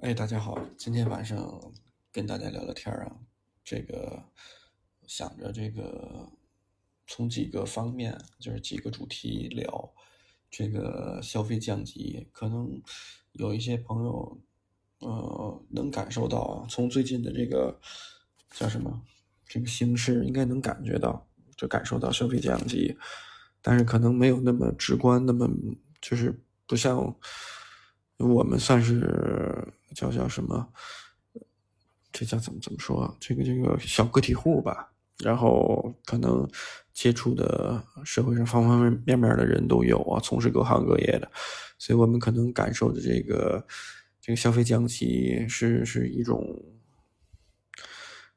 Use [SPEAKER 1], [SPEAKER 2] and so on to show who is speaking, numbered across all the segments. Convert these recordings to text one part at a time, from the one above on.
[SPEAKER 1] 哎，大家好，今天晚上跟大家聊聊天啊，这个想着这个从几个方面，就是几个主题聊这个消费降级，可能有一些朋友呃能感受到啊，从最近的这个叫什么这个形势，应该能感觉到，就感受到消费降级，但是可能没有那么直观，那么就是不像。我们算是叫叫什么？这叫怎么怎么说？这个这个小个体户吧。然后可能接触的社会上方方面面的人都有啊，从事各行各业的，所以我们可能感受的这个这个消费降级是是一种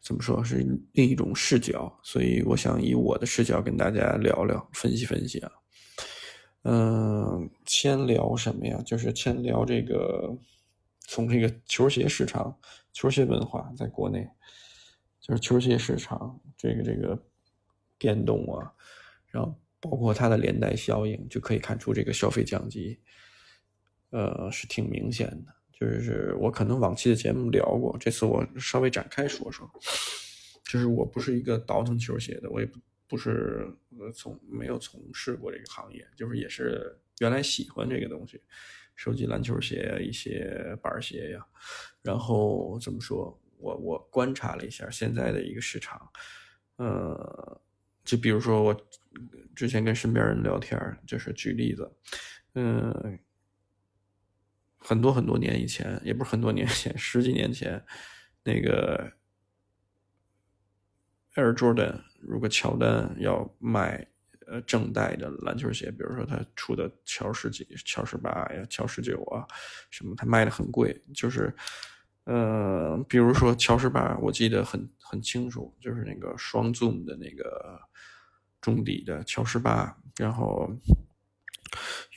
[SPEAKER 1] 怎么说？是另一种视角。所以我想以我的视角跟大家聊聊，分析分析啊。嗯，先聊什么呀？就是先聊这个，从这个球鞋市场、球鞋文化在国内，就是球鞋市场这个这个变动啊，然后包括它的连带效应，就可以看出这个消费降级，呃，是挺明显的。就是我可能往期的节目聊过，这次我稍微展开说说。就是我不是一个倒腾球鞋的，我也不。不是从没有从事过这个行业，就是也是原来喜欢这个东西，收集篮球鞋、一些板鞋呀。然后怎么说？我我观察了一下现在的一个市场，呃，就比如说我之前跟身边人聊天，就是举例子，嗯，很多很多年以前，也不是很多年前，十几年前，那个 Air Jordan。如果乔丹要卖呃正代的篮球鞋，比如说他出的乔十几、乔十八呀、乔十九啊，什么他卖的很贵，就是呃，比如说乔十八，我记得很很清楚，就是那个双 zoom 的那个中底的乔十八，然后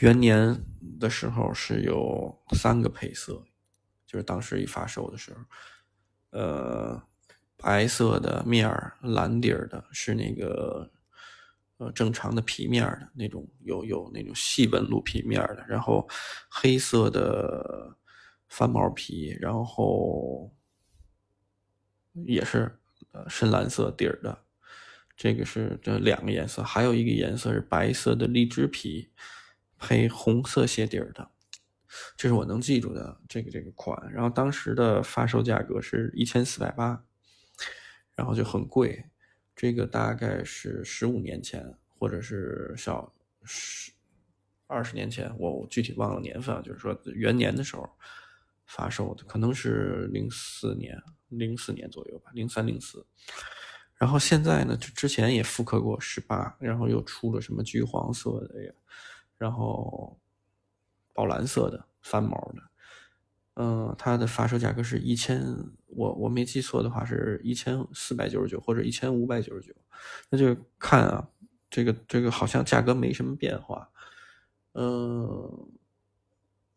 [SPEAKER 1] 元年的时候是有三个配色，就是当时一发售的时候，呃。白色的面儿，蓝底儿的，是那个呃正常的皮面的那种，有有那种细纹路皮面的，然后黑色的翻毛皮，然后也是呃深蓝色底儿的，这个是这两个颜色，还有一个颜色是白色的荔枝皮配红色鞋底儿的，这是我能记住的这个这个款，然后当时的发售价格是一千四百八。然后就很贵，这个大概是十五年前，或者是小十二十年前，我具体忘了年份，就是说元年的时候发售的，可能是零四年、零四年左右吧，零三零四。然后现在呢，就之前也复刻过十八，然后又出了什么橘黄色的呀，然后宝蓝色的翻毛的。嗯，它的发售价格是一千，我我没记错的话是一千四百九十九或者一千五百九十九，那就看啊，这个这个好像价格没什么变化。嗯，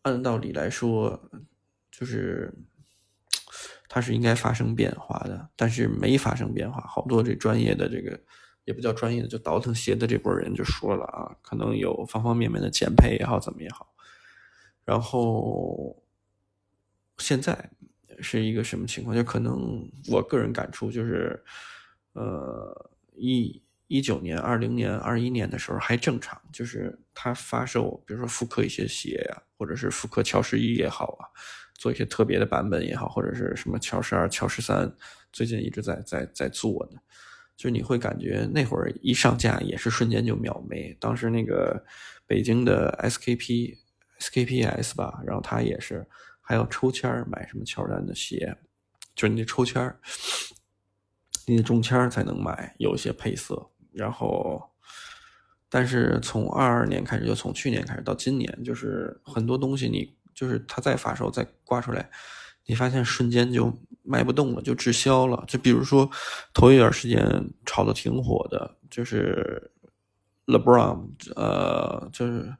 [SPEAKER 1] 按道理来说，就是它是应该发生变化的，但是没发生变化。好多这专业的这个也不叫专业的，就倒腾鞋的这波人就说了啊，可能有方方面面的减配也好，怎么也好，然后。现在是一个什么情况？就可能我个人感触就是，呃，一一九年、二零年、二一年的时候还正常，就是它发售，比如说复刻一些鞋呀，或者是复刻乔十一也好啊，做一些特别的版本也好，或者是什么乔十二、乔十三，最近一直在在在做的，就你会感觉那会儿一上架也是瞬间就秒没。当时那个北京的 SKP、SKPS 吧，然后它也是。还要抽签买什么乔丹的鞋，就是你得抽签你得中签才能买，有一些配色。然后，但是从二二年开始，就从去年开始到今年，就是很多东西你就是它再发售再挂出来，你发现瞬间就卖不动了，就滞销了。就比如说头一段时间炒的挺火的，就是 LeBron，呃，就是。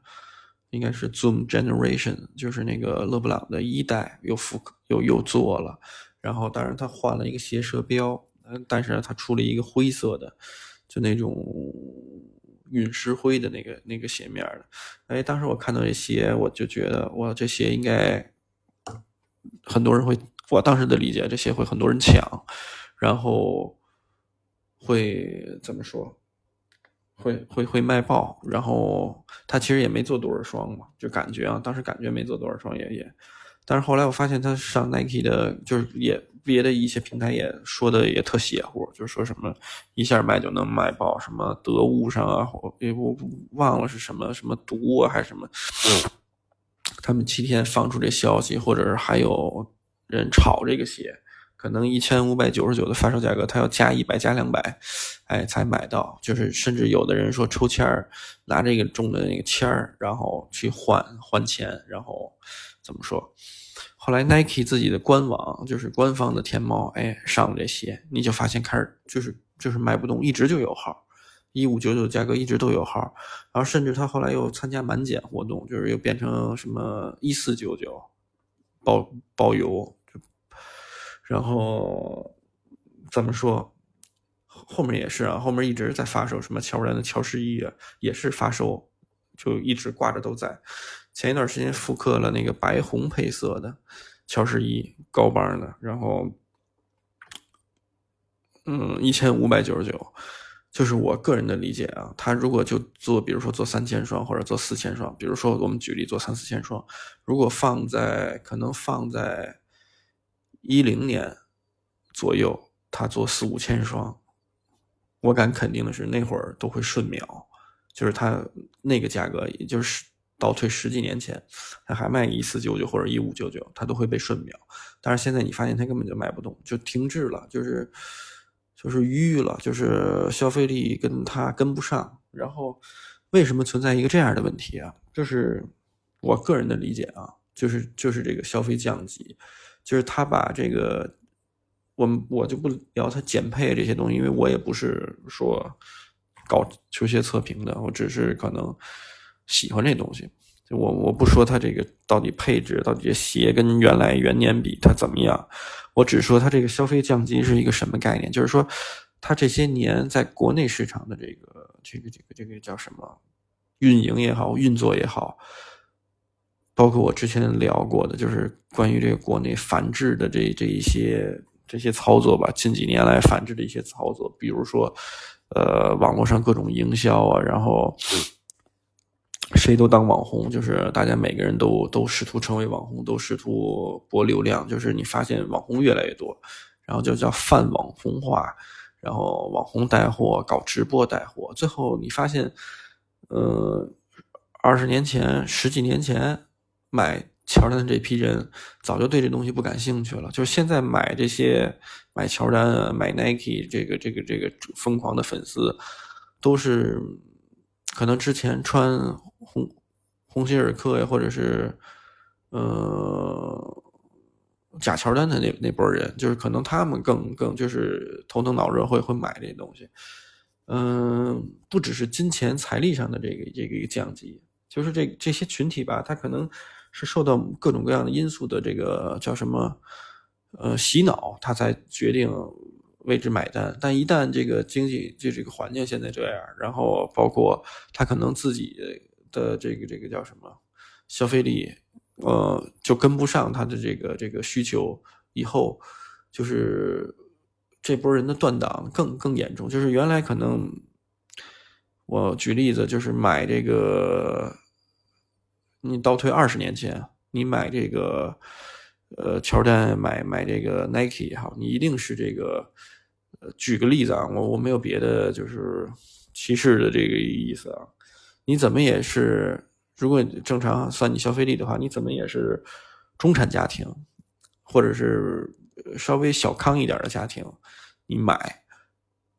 [SPEAKER 1] 应该是 Zoom Generation，就是那个勒布朗的一代又复又又做了，然后当然他换了一个鞋舌标，但是他出了一个灰色的，就那种陨石灰的那个那个鞋面的。哎，当时我看到这鞋，我就觉得哇，这鞋应该很多人会，我当时的理解，这鞋会很多人抢，然后会怎么说？会会会卖爆，然后他其实也没做多少双嘛，就感觉啊，当时感觉没做多少双也也，但是后来我发现他上 Nike 的，就是也别的一些平台也说的也特邪乎，就是说什么一下卖就能卖爆，什么得物上啊，我我忘了是什么什么毒啊还是什么，他们七天放出这消息，或者是还有人炒这个鞋。可能一千五百九十九的发售价格，他要加一百加两百，哎，才买到。就是甚至有的人说抽签儿，拿这个中的那个签儿，然后去换换钱，然后怎么说？后来 Nike 自己的官网，就是官方的天猫，哎，上了这鞋，你就发现开始就是就是卖不动，一直就有号，一五九九价格一直都有号，然后甚至他后来又参加满减活动，就是又变成什么一四九九包包邮。然后怎么说？后面也是啊，后面一直在发售什么乔丹的乔十一啊，也是发售，就一直挂着都在。前一段时间复刻了那个白红配色的乔十一高帮的，然后嗯，一千五百九十九，就是我个人的理解啊。他如果就做，比如说做三千双或者做四千双，比如说我们举例做三四千双，如果放在可能放在。一零年左右，他做四五千双，我敢肯定的是，那会儿都会瞬秒，就是他那个价格，也就是倒退十几年前，他还卖一四九九或者一五九九，他都会被瞬秒。但是现在你发现他根本就卖不动，就停滞了，就是就是淤了，就是消费力跟他跟不上。然后为什么存在一个这样的问题啊？就是我个人的理解啊，就是就是这个消费降级。就是他把这个，我我就不聊他减配这些东西，因为我也不是说搞球鞋测评的，我只是可能喜欢这东西。我我不说他这个到底配置，到底这鞋跟原来元年比它怎么样，我只说它这个消费降级是一个什么概念。就是说，它这些年在国内市场的这个这个这个这个叫什么运营也好，运作也好。包括我之前聊过的，就是关于这个国内反制的这这一些这些操作吧。近几年来反制的一些操作，比如说，呃，网络上各种营销啊，然后谁都当网红，就是大家每个人都都试图成为网红，都试图博流量。就是你发现网红越来越多，然后就叫泛网红化，然后网红带货，搞直播带货，最后你发现，呃，二十年前、十几年前。买乔丹的这批人早就对这东西不感兴趣了，就是现在买这些买乔丹啊、买 Nike 这个这个这个疯狂的粉丝，都是可能之前穿红红星尔克呀，或者是呃假乔丹的那那波人，就是可能他们更更就是头疼脑热会会买这些东西，嗯，不只是金钱财力上的这个这个一个降级，就是这这些群体吧，他可能。是受到各种各样的因素的这个叫什么，呃，洗脑，他才决定为之买单。但一旦这个经济就这个环境现在这样，然后包括他可能自己的这个这个叫什么消费力，呃，就跟不上他的这个这个需求，以后就是这波人的断档更更严重。就是原来可能我举例子，就是买这个。你倒退二十年前，你买这个，呃，乔丹买买这个 Nike 也好，你一定是这个，呃，举个例子啊，我我没有别的就是歧视的这个意思啊，你怎么也是，如果正常算你消费力的话，你怎么也是中产家庭，或者是稍微小康一点的家庭，你买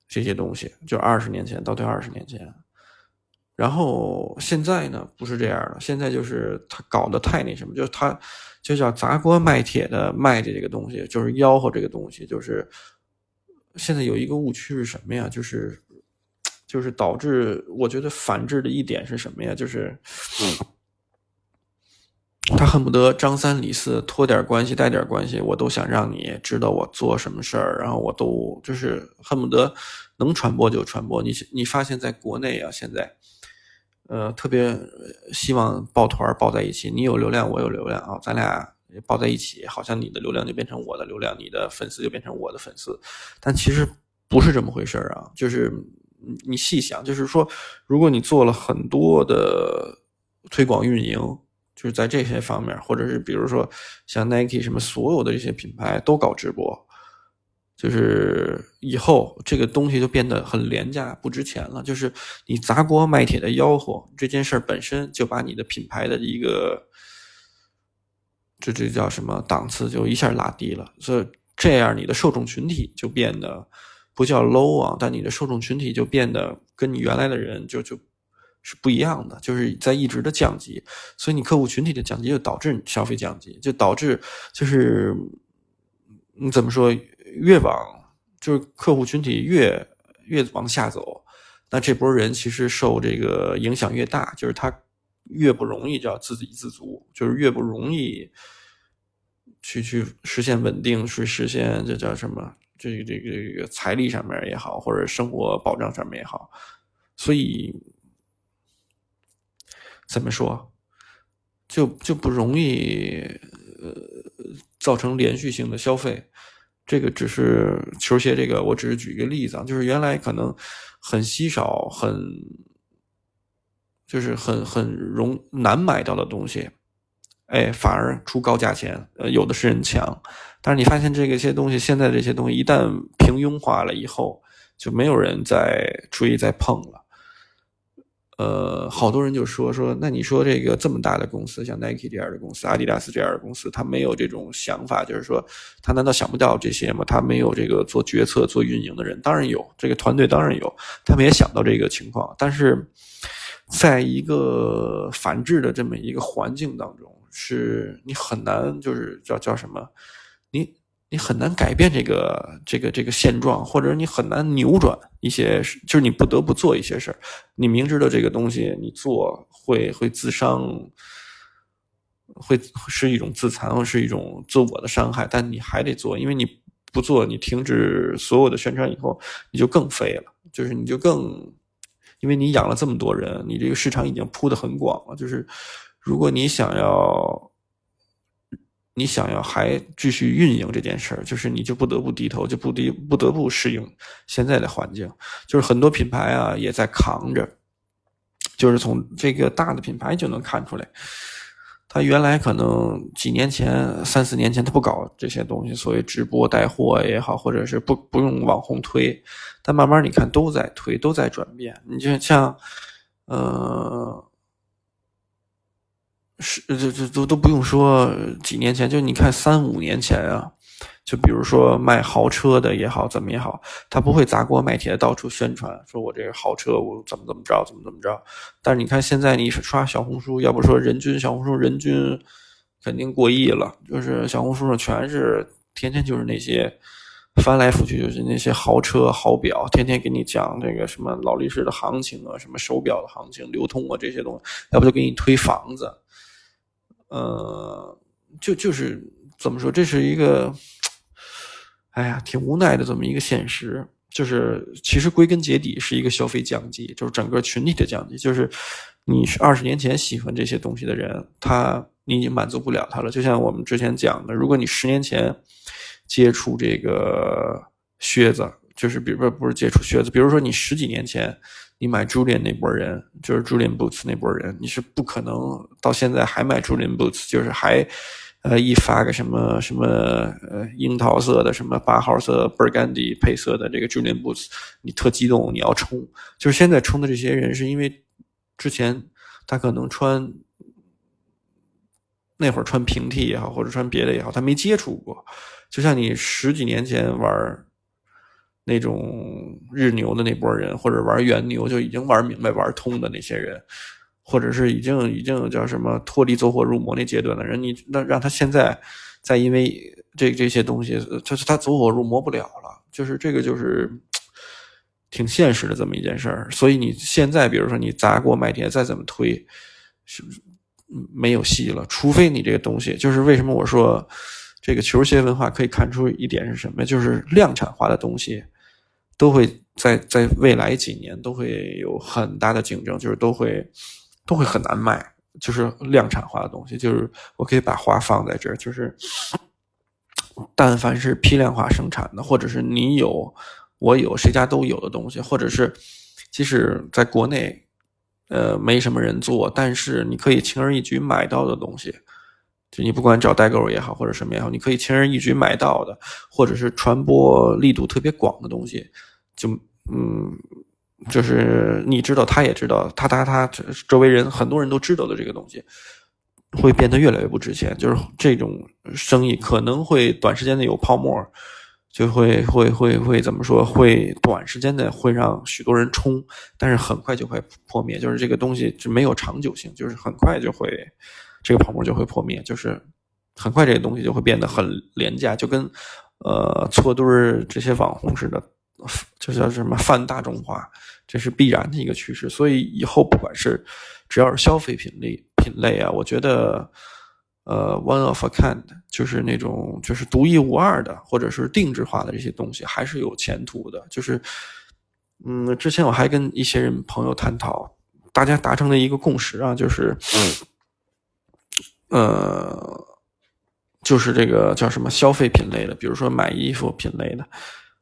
[SPEAKER 1] 这些东西，就二十年前倒退二十年前。然后现在呢，不是这样了，现在就是他搞得太那什么，就是他就叫砸锅卖铁的卖的这个东西，就是吆喝这个东西，就是现在有一个误区是什么呀？就是就是导致我觉得反制的一点是什么呀？就是嗯他恨不得张三李四托点关系带点关系，我都想让你知道我做什么事儿，然后我都就是恨不得能传播就传播。你你发现在国内啊，现在。呃，特别希望抱团抱在一起。你有流量，我有流量啊，咱俩抱在一起，好像你的流量就变成我的流量，你的粉丝就变成我的粉丝，但其实不是这么回事啊。就是你细想，就是说，如果你做了很多的推广运营，就是在这些方面，或者是比如说像 Nike 什么，所有的这些品牌都搞直播。就是以后这个东西就变得很廉价、不值钱了。就是你砸锅卖铁的吆喝这件事本身，就把你的品牌的一个，这这叫什么档次，就一下拉低了。所以这样你的受众群体就变得不叫 low 啊，但你的受众群体就变得跟你原来的人就就是不一样的，就是在一直的降级。所以你客户群体的降级，就导致消费降级，就导致就是你怎么说？越往就是客户群体越越往下走，那这波人其实受这个影响越大，就是他越不容易叫自给自足，就是越不容易去去实现稳定，去实现这叫什么？这个这个这个财力上面也好，或者生活保障上面也好，所以怎么说，就就不容易呃造成连续性的消费。这个只是球鞋，这个我只是举一个例子啊，就是原来可能很稀少、很就是很很容难买到的东西，哎，反而出高价钱，呃，有的是人抢。但是你发现这个些东西，现在这些东西一旦平庸化了以后，就没有人再注意再碰了。呃，好多人就说说，那你说这个这么大的公司，像 Nike 这样的公司，阿迪达斯这样的公司，他没有这种想法，就是说，他难道想不到这些吗？他没有这个做决策、做运营的人，当然有，这个团队当然有，他们也想到这个情况，但是，在一个反制的这么一个环境当中，是你很难，就是叫叫什么，你。很难改变这个这个这个现状，或者你很难扭转一些，就是你不得不做一些事儿。你明知道这个东西你做会会自伤，会是一种自残，或是一种自我的伤害，但你还得做，因为你不做，你停止所有的宣传以后，你就更废了。就是你就更，因为你养了这么多人，你这个市场已经铺的很广了。就是如果你想要。你想要还继续运营这件事儿，就是你就不得不低头，就不得不得不适应现在的环境。就是很多品牌啊也在扛着，就是从这个大的品牌就能看出来，他原来可能几年前、三四年前他不搞这些东西，所谓直播带货也好，或者是不不用网红推，但慢慢你看都在推，都在转变。你就像，呃。是，这这都都不用说，几年前就你看三五年前啊，就比如说卖豪车的也好，怎么也好，他不会砸锅卖铁到处宣传，说我这个豪车我怎么怎么着，怎么怎么着。但是你看现在你刷小红书，要不说人均小红书人均肯定过亿了，就是小红书上全是天天就是那些翻来覆去就是那些豪车豪表，天天给你讲这个什么劳力士的行情啊，什么手表的行情、流通啊这些东西，要不就给你推房子。呃，就就是怎么说，这是一个，哎呀，挺无奈的这么一个现实。就是其实归根结底是一个消费降级，就是整个群体的降级。就是你是二十年前喜欢这些东西的人，他你已经满足不了他了。就像我们之前讲的，如果你十年前接触这个靴子，就是比如说不是接触靴子，比如说你十几年前。你买 Julian 那波人，就是 Julian Boots 那波人，你是不可能到现在还买 Julian Boots，就是还，呃，一发个什么什么呃樱桃色的什么八号色 Burgundy 配色的这个 Julian Boots，你特激动，你要冲。就是现在冲的这些人，是因为之前他可能穿那会儿穿平替也好，或者穿别的也好，他没接触过。就像你十几年前玩。那种日牛的那波人，或者玩原牛就已经玩明白、玩通的那些人，或者是已经已经叫什么脱离走火入魔那阶段的人，你那让他现在再因为这这些东西，他他走火入魔不了了，就是这个就是 挺现实的这么一件事儿。所以你现在比如说你砸锅卖铁再怎么推，是不是没有戏了？除非你这个东西，就是为什么我说这个球鞋文化可以看出一点是什么？就是量产化的东西。都会在在未来几年都会有很大的竞争，就是都会都会很难卖。就是量产化的东西，就是我可以把话放在这儿，就是但凡是批量化生产的，或者是你有我有谁家都有的东西，或者是即使在国内呃没什么人做，但是你可以轻而易举买到的东西。就你不管找代购也好，或者什么也好，你可以轻而易举买到的，或者是传播力度特别广的东西，就嗯，就是你知道，他也知道，他他他周围人很多人都知道的这个东西，会变得越来越不值钱。就是这种生意可能会短时间内有泡沫，就会会会会怎么说？会短时间内会让许多人冲，但是很快就会破灭。就是这个东西就没有长久性，就是很快就会。这个泡沫就会破灭，就是很快这个东西就会变得很廉价，就跟呃错堆儿这些网红似的，就叫什么泛大众化，这是必然的一个趋势。所以以后不管是只要是消费品类品类啊，我觉得呃 one of a kind 就是那种就是独一无二的或者是定制化的这些东西还是有前途的。就是嗯，之前我还跟一些人朋友探讨，大家达成的一个共识啊，就是嗯。呃，就是这个叫什么消费品类的，比如说买衣服品类的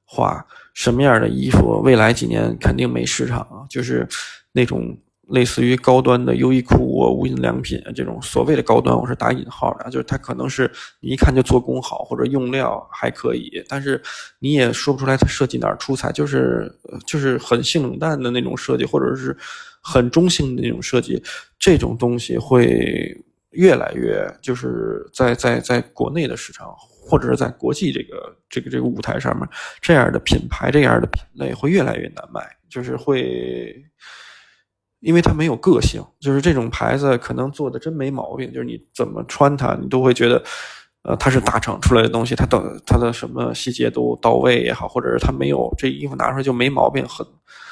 [SPEAKER 1] 话，什么样的衣服未来几年肯定没市场啊？就是那种类似于高端的优衣库啊、无印良品啊这种所谓的高端，我是打引号的，就是它可能是你一看就做工好或者用料还可以，但是你也说不出来它设计哪儿出彩，就是就是很性冷淡的那种设计，或者是很中性的那种设计，这种东西会。越来越就是在在在国内的市场，或者是在国际这个这个这个舞台上面，这样的品牌这样的品类会越来越难卖，就是会，因为它没有个性，就是这种牌子可能做的真没毛病，就是你怎么穿它，你都会觉得，呃，它是大厂出来的东西，它的它的什么细节都到位也好，或者是它没有这衣服拿出来就没毛病，很，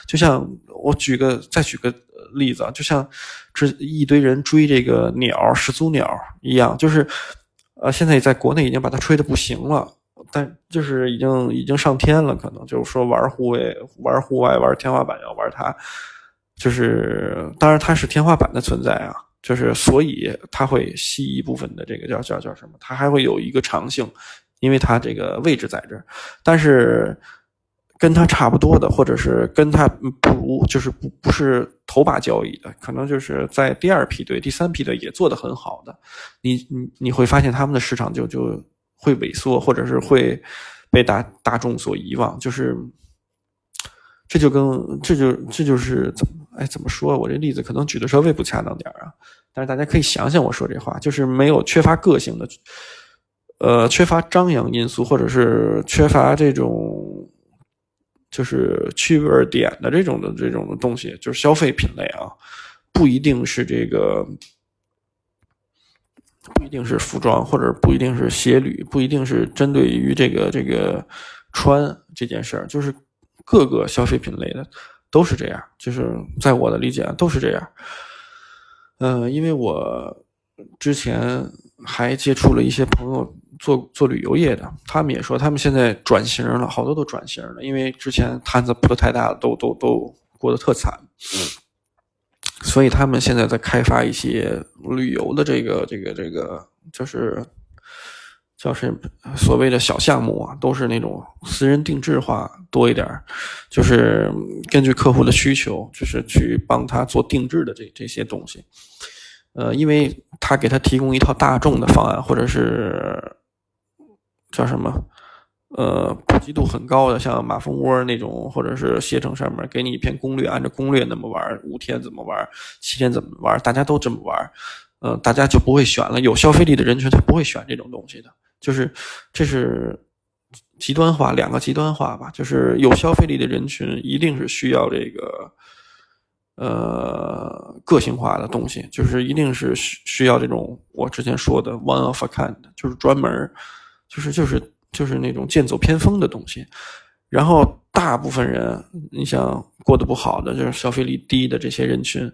[SPEAKER 1] 就像我举个再举个。例子啊，就像这一堆人追这个鸟始祖鸟一样，就是呃，现在在国内已经把它吹的不行了，但就是已经已经上天了，可能就是说玩户外、玩户外、玩天花板要玩它，就是当然它是天花板的存在啊，就是所以它会吸一部分的这个叫叫叫什么，它还会有一个长性，因为它这个位置在这儿，但是。跟它差不多的，或者是跟它不如，就是不不是头把交椅的，可能就是在第二批队、第三批队也做得很好的，你你你会发现他们的市场就就会萎缩，或者是会被大大众所遗忘，就是这就跟这就这就是怎么哎怎么说？我这例子可能举的稍微不恰当点啊，但是大家可以想想我说这话，就是没有缺乏个性的，呃，缺乏张扬因素，或者是缺乏这种。就是趣味点的这种的这种的东西，就是消费品类啊，不一定是这个，不一定是服装，或者不一定是鞋履，不一定是针对于这个这个穿这件事儿，就是各个消费品类的都是这样，就是在我的理解都是这样。嗯，因为我之前还接触了一些朋友。做做旅游业的，他们也说，他们现在转型了，好多都转型了，因为之前摊子铺的太大了，都都都过得特惨，所以他们现在在开发一些旅游的这个这个这个，就是叫是所谓的小项目啊，都是那种私人定制化多一点，就是根据客户的需求，就是去帮他做定制的这这些东西，呃，因为他给他提供一套大众的方案，或者是。叫什么？呃，普及度很高的，像马蜂窝那种，或者是携程上面给你一篇攻略，按照攻略那么玩，五天怎么玩，七天怎么玩，大家都这么玩，呃，大家就不会选了。有消费力的人群他不会选这种东西的，就是这是极端化，两个极端化吧。就是有消费力的人群一定是需要这个呃个性化的东西，就是一定是需需要这种我之前说的 one of a kind，就是专门。就是就是就是那种剑走偏锋的东西，然后大部分人，你想过得不好的，就是消费力低的这些人群，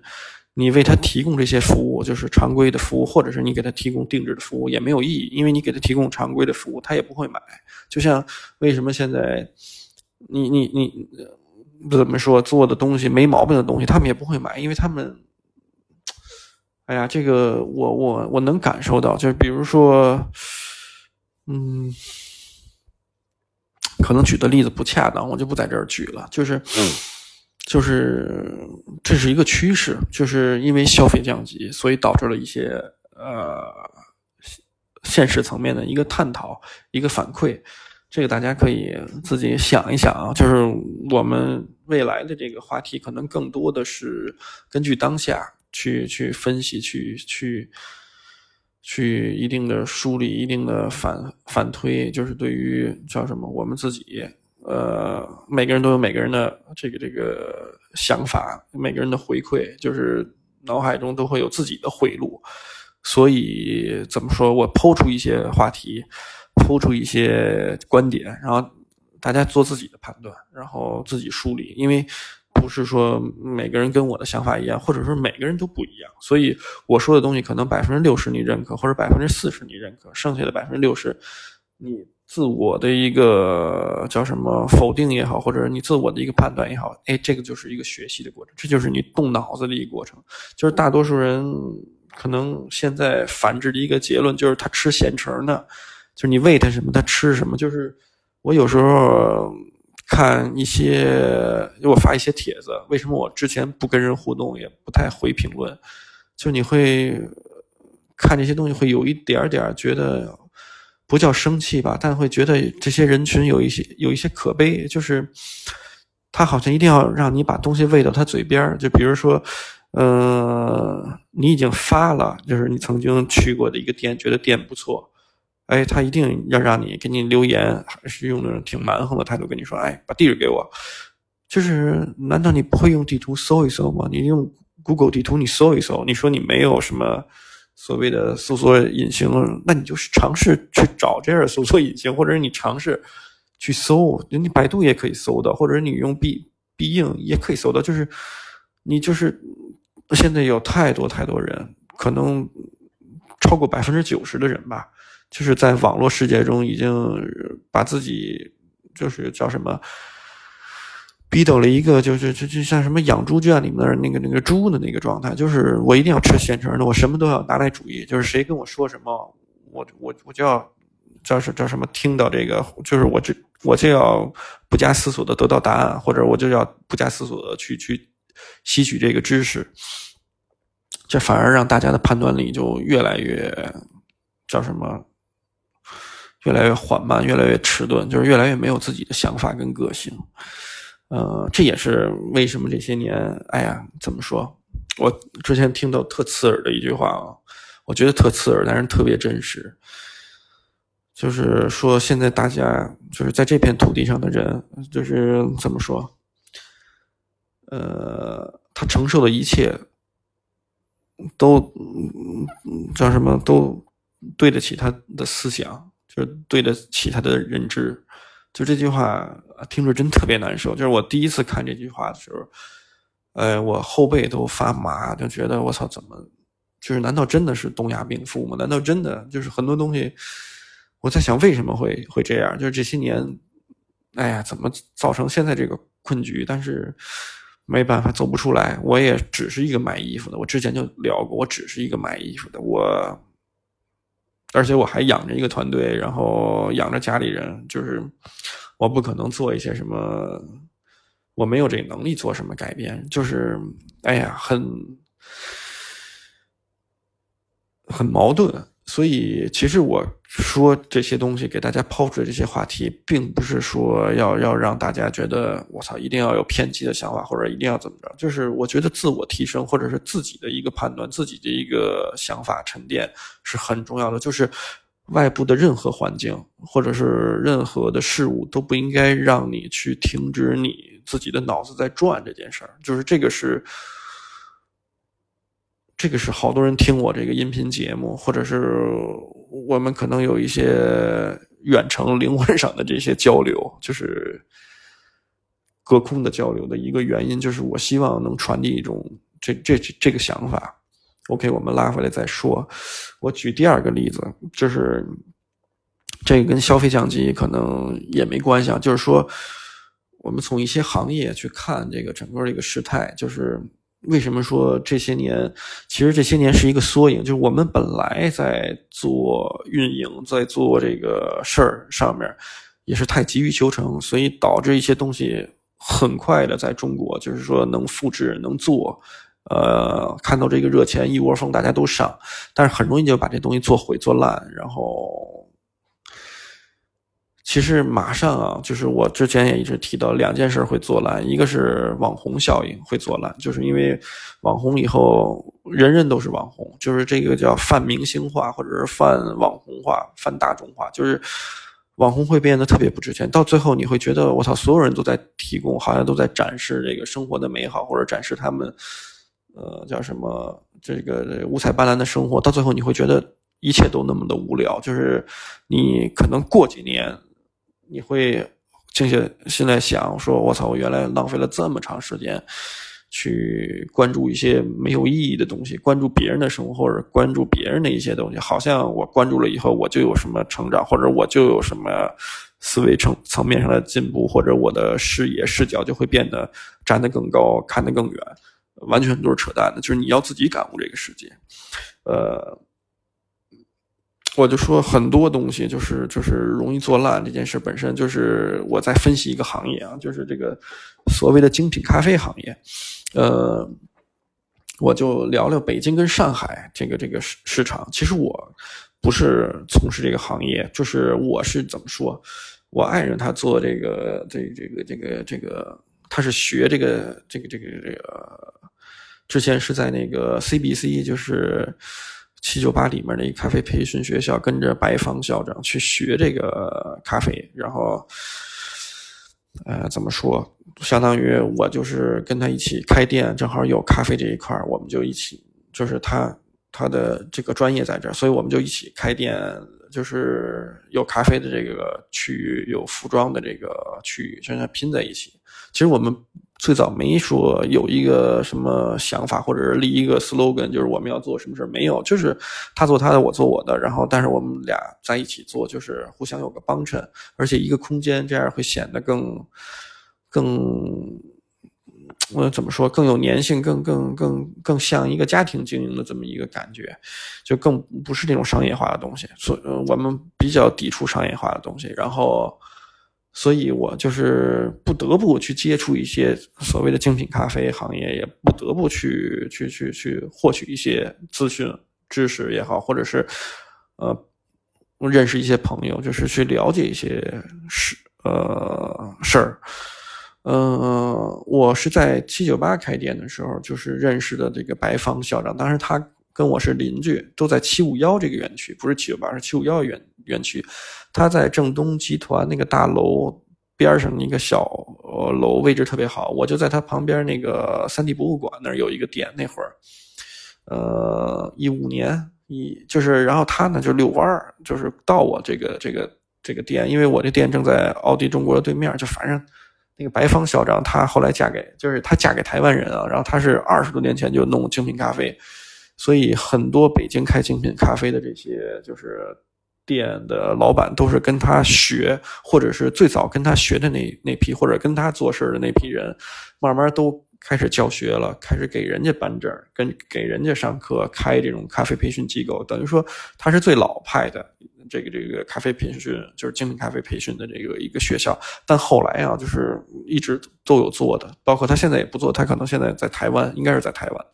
[SPEAKER 1] 你为他提供这些服务，就是常规的服务，或者是你给他提供定制的服务，也没有意义，因为你给他提供常规的服务，他也不会买。就像为什么现在你你你怎么说做的东西没毛病的东西，他们也不会买，因为他们。哎呀，这个我我我能感受到，就是比如说，嗯，可能举的例子不恰当，我就不在这儿举了。就是嗯，就是这是一个趋势，就是因为消费降级，所以导致了一些呃现实层面的一个探讨，一个反馈。这个大家可以自己想一想啊，就是我们未来的这个话题，可能更多的是根据当下。去去分析，去去去一定的梳理，一定的反反推，就是对于叫什么，我们自己，呃，每个人都有每个人的这个这个想法，每个人的回馈，就是脑海中都会有自己的回路。所以怎么说，我抛出一些话题，抛出一些观点，然后大家做自己的判断，然后自己梳理，因为。不是说每个人跟我的想法一样，或者说每个人都不一样，所以我说的东西可能百分之六十你认可，或者百分之四十你认可，剩下的百分之六十，你自我的一个叫什么否定也好，或者你自我的一个判断也好，哎，这个就是一个学习的过程，这就是你动脑子的一个过程。就是大多数人可能现在反制的一个结论就是他吃现成的，就是你喂他什么他吃什么。就是我有时候。看一些，我发一些帖子，为什么我之前不跟人互动，也不太回评论？就你会看这些东西，会有一点点觉得不叫生气吧，但会觉得这些人群有一些有一些可悲，就是他好像一定要让你把东西喂到他嘴边就比如说，呃，你已经发了，就是你曾经去过的一个店，觉得店不错。哎，他一定要让你给你留言，还是用那种挺蛮横的态度跟你说：“哎，把地址给我。”就是，难道你不会用地图搜一搜吗？你用 Google 地图你搜一搜，你说你没有什么所谓的搜索引擎，那你就是尝试去找这样的搜索引擎，或者你尝试去搜，你百度也可以搜到，或者你用必必应也可以搜到。就是你就是现在有太多太多人，可能超过百分之九十的人吧。就是在网络世界中，已经把自己就是叫什么，逼到了一个就是就就像什么养猪圈里面的那个那个猪的那个状态，就是我一定要吃现成的，我什么都要拿来主义，就是谁跟我说什么，我我我就要叫是叫什么听到这个，就是我这我就要不加思索的得到答案，或者我就要不加思索的去去吸取这个知识，这反而让大家的判断力就越来越叫什么。越来越缓慢，越来越迟钝，就是越来越没有自己的想法跟个性。呃，这也是为什么这些年，哎呀，怎么说？我之前听到特刺耳的一句话啊，我觉得特刺耳，但是特别真实。就是说，现在大家就是在这片土地上的人，就是怎么说？呃，他承受的一切，都叫什么？都对得起他的思想。就是对得起他的认知，就这句话听着真特别难受。就是我第一次看这句话的时候，呃，我后背都发麻，就觉得我操，怎么就是难道真的是东亚病夫吗？难道真的就是很多东西？我在想为什么会会这样？就是这些年，哎呀，怎么造成现在这个困局？但是没办法，走不出来。我也只是一个买衣服的，我之前就聊过，我只是一个买衣服的，我。而且我还养着一个团队，然后养着家里人，就是我不可能做一些什么，我没有这能力做什么改变，就是哎呀，很很矛盾。所以，其实我说这些东西给大家抛出来这些话题，并不是说要要让大家觉得我操一定要有偏激的想法，或者一定要怎么着。就是我觉得自我提升，或者是自己的一个判断，自己的一个想法沉淀是很重要的。就是外部的任何环境，或者是任何的事物，都不应该让你去停止你自己的脑子在转这件事儿。就是这个是。这个是好多人听我这个音频节目，或者是我们可能有一些远程灵魂上的这些交流，就是隔空的交流的一个原因，就是我希望能传递一种这这这个想法。OK，我们拉回来再说。我举第二个例子，就是这个跟消费降级可能也没关系啊，就是说我们从一些行业去看这个整个这个事态，就是。为什么说这些年，其实这些年是一个缩影，就是我们本来在做运营，在做这个事儿上面，也是太急于求成，所以导致一些东西很快的在中国，就是说能复制、能做，呃，看到这个热钱一窝蜂大家都上，但是很容易就把这东西做毁、做烂，然后。其实马上啊，就是我之前也一直提到两件事会做烂，一个是网红效应会做烂，就是因为网红以后人人都是网红，就是这个叫泛明星化或者是泛网红化、泛大众化，就是网红会变得特别不值钱，到最后你会觉得我操，所有人都在提供，好像都在展示这个生活的美好，或者展示他们呃叫什么这个五彩斑斓的生活，到最后你会觉得一切都那么的无聊，就是你可能过几年。你会静下心来想，说我操，我原来浪费了这么长时间去关注一些没有意义的东西，关注别人的生活，或者关注别人的一些东西，好像我关注了以后，我就有什么成长，或者我就有什么思维层层面上的进步，或者我的视野视角就会变得站得更高，看得更远，完全都是扯淡的。就是你要自己感悟这个世界，呃。我就说很多东西就是就是容易做烂这件事本身就是我在分析一个行业啊，就是这个所谓的精品咖啡行业，呃，我就聊聊北京跟上海这个这个市市场。其实我不是从事这个行业，就是我是怎么说，我爱人他做这个这这个这个这个，他是学这个这个这个这个，之前是在那个 CBC 就是。七九八里面的一咖啡培训学校，跟着白方校长去学这个咖啡，然后，呃，怎么说？相当于我就是跟他一起开店，正好有咖啡这一块我们就一起，就是他他的这个专业在这儿，所以我们就一起开店，就是有咖啡的这个区域，有服装的这个区域，现在拼在一起。其实我们。最早没说有一个什么想法，或者是立一个 slogan，就是我们要做什么事没有，就是他做他的，我做我的，然后但是我们俩在一起做，就是互相有个帮衬，而且一个空间，这样会显得更更，我怎么说更有粘性，更更更更像一个家庭经营的这么一个感觉，就更不是那种商业化的东西，所我们比较抵触商业化的东西，然后。所以我就是不得不去接触一些所谓的精品咖啡行业，也不得不去去去去获取一些资讯、知识也好，或者是呃认识一些朋友，就是去了解一些事呃事儿。嗯，我是在七九八开店的时候，就是认识的这个白方校长，当时他跟我是邻居，都在七五幺这个园区，不是七九八，是七五幺园园区。他在正东集团那个大楼边上一个小楼，位置特别好。我就在他旁边那个三 D 博物馆那儿有一个店。那会儿，呃，一五年一就是，然后他呢就遛弯儿，就是到我这个这个这个店，因为我这店正在奥迪中国的对面。就反正那个白方校长，他后来嫁给就是他嫁给台湾人啊。然后他是二十多年前就弄精品咖啡，所以很多北京开精品咖啡的这些就是。店的老板都是跟他学，或者是最早跟他学的那那批，或者跟他做事的那批人，慢慢都开始教学了，开始给人家办证，跟给人家上课，开这种咖啡培训机构，等于说他是最老派的这个这个咖啡培训，就是精品咖啡培训的这个一个学校。但后来啊，就是一直都有做的，包括他现在也不做，他可能现在在台湾，应该是在台湾。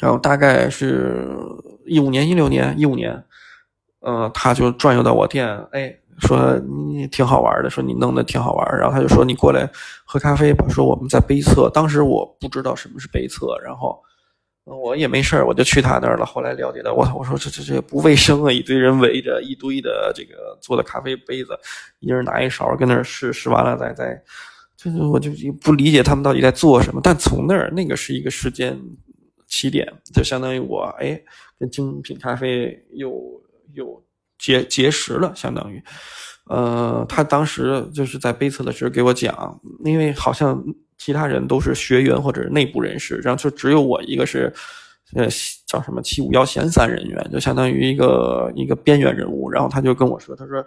[SPEAKER 1] 然后大概是一五年、一六年、一五年。嗯，他就转悠到我店，哎，说你挺好玩的，说你弄的挺好玩，然后他就说你过来喝咖啡吧，说我们在杯测，当时我不知道什么是杯测，然后我也没事我就去他那儿了。后来了解到，我我说这这这不卫生啊，一堆人围着一堆的这个做的咖啡杯子，一人拿一勺跟那儿试，试完了再再，就是我就不理解他们到底在做什么。但从那儿那个是一个时间起点，就相当于我哎跟精品咖啡又。有结结识了，相当于，呃，他当时就是在杯测的时候给我讲，因为好像其他人都是学员或者是内部人士，然后就只有我一个是呃叫什么七五幺闲散人员，就相当于一个一个边缘人物。然后他就跟我说，他说。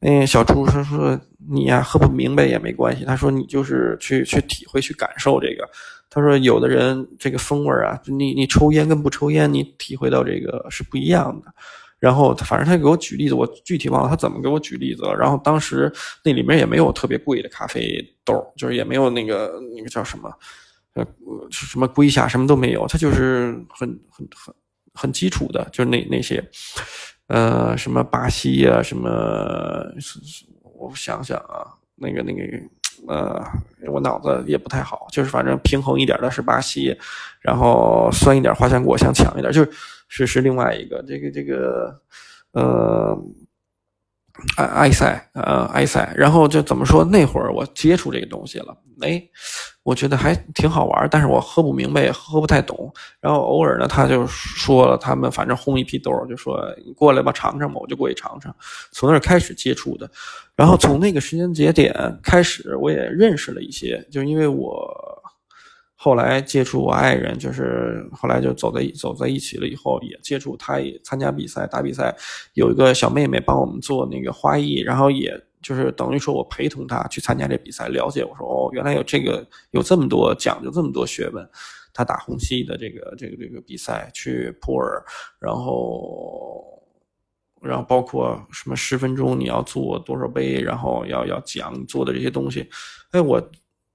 [SPEAKER 1] 哎，小朱说说你呀，喝不明白也没关系。他说你就是去去体会、去感受这个。他说有的人这个风味啊，你你抽烟跟不抽烟，你体会到这个是不一样的。然后反正他给我举例子，我具体忘了他怎么给我举例子了。然后当时那里面也没有特别贵的咖啡豆，就是也没有那个那个叫什么呃什么龟下什么都没有，它就是很很很很基础的，就是那那些。呃，什么巴西呀，什么，我想想啊，那个那个，呃，我脑子也不太好，就是反正平衡一点的是巴西，然后酸一点花香果想强一点，就是是是另外一个，这个这个，呃。埃埃塞，呃，埃塞，然后就怎么说？那会儿我接触这个东西了，哎，我觉得还挺好玩，但是我喝不明白，喝不太懂。然后偶尔呢，他就说了，他们反正烘一批豆，就说你过来吧，尝尝吧，我就过去尝尝。从那儿开始接触的，然后从那个时间节点开始，我也认识了一些，就因为我。后来接触我爱人，就是后来就走在走在一起了。以后也接触，他也参加比赛打比赛，有一个小妹妹帮我们做那个花艺，然后也就是等于说我陪同他去参加这比赛，了解我说哦，原来有这个有这么多讲究，这么多学问。他打虹吸的这个这个这个比赛去普洱，然后然后包括什么十分钟你要做多少杯，然后要要讲做的这些东西，哎我。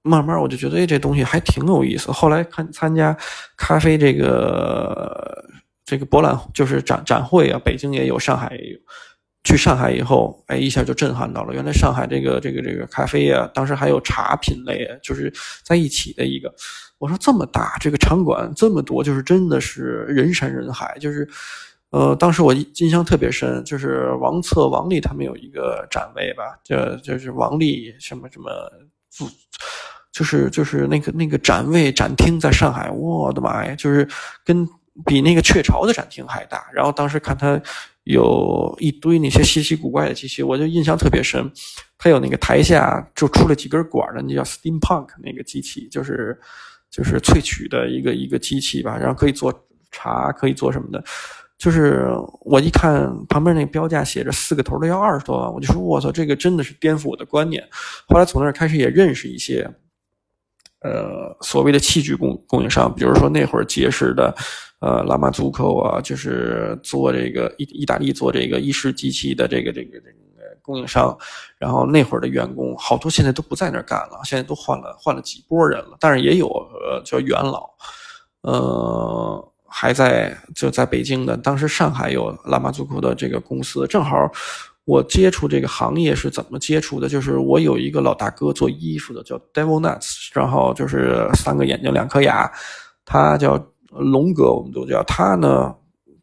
[SPEAKER 1] 慢慢我就觉得，哎，这东西还挺有意思。后来看参加咖啡这个这个博览，就是展展会啊，北京也有，上海也有。去上海以后，哎，一下就震撼到了。原来上海这个这个这个咖啡啊，当时还有茶品类，就是在一起的一个。我说这么大，这个场馆这么多，就是真的是人山人海。就是，呃，当时我印象特别深，就是王策、王力他们有一个展位吧，就就是王力什么什么。就就是就是那个那个展位展厅在上海，我的妈呀，就是跟比那个雀巢的展厅还大。然后当时看他有一堆那些稀奇古怪的机器，我就印象特别深。他有那个台下就出了几根管的，那叫 Steam Punk 那个机器，就是就是萃取的一个一个机器吧，然后可以做茶，可以做什么的。就是我一看旁边那标价写着四个头的要二十多万，我就说我操，这个真的是颠覆我的观念。后来从那儿开始也认识一些。呃，所谓的器具供供应商，比如说那会儿结识的，呃，拉马祖口啊，就是做这个意意大利做这个意式机器的这个这个这个供应商，然后那会儿的员工好多现在都不在那儿干了，现在都换了换了几波人了，但是也有呃叫元老，呃，还在就在北京的，当时上海有拉马祖口的这个公司，正好。我接触这个行业是怎么接触的？就是我有一个老大哥做衣服的，叫 Devil Nuts，然后就是三个眼睛两颗牙，他叫龙哥，我们都叫他呢。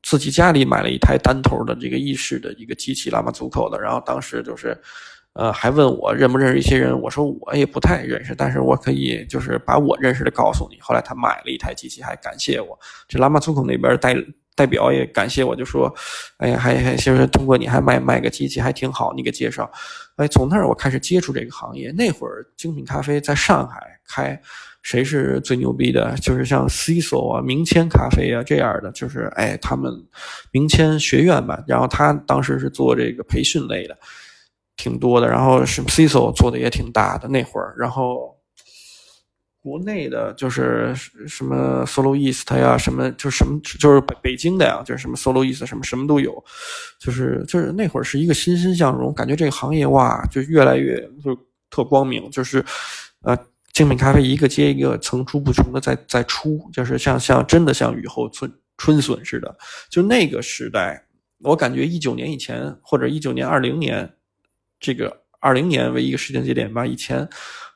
[SPEAKER 1] 自己家里买了一台单头的这个意式的一个机器，拉玛祖口的。然后当时就是，呃，还问我认不认识一些人，我说我也不太认识，但是我可以就是把我认识的告诉你。后来他买了一台机器，还感谢我。这拉玛祖口那边代。代表也感谢我，就说，哎呀，还还就是通过你还卖卖个机器还挺好，你给介绍，哎，从那儿我开始接触这个行业。那会儿精品咖啡在上海开，谁是最牛逼的？就是像 CISO 啊、明谦咖啡啊这样的，就是哎，他们明谦学院吧，然后他当时是做这个培训类的，挺多的。然后什么 CISO 做的也挺大的那会儿，然后。国内的就是什么 soloist 呀，什么就是什么就是北北京的呀，就是什么 soloist 什么什么都有，就是就是那会儿是一个欣欣向荣，感觉这个行业哇就越来越就特光明，就是呃精品咖啡一个接一个层出不穷的在在出，就是像像真的像雨后春春笋似的，就那个时代，我感觉一九年以前或者一九年二零年这个二零年为一个时间节点吧，以前。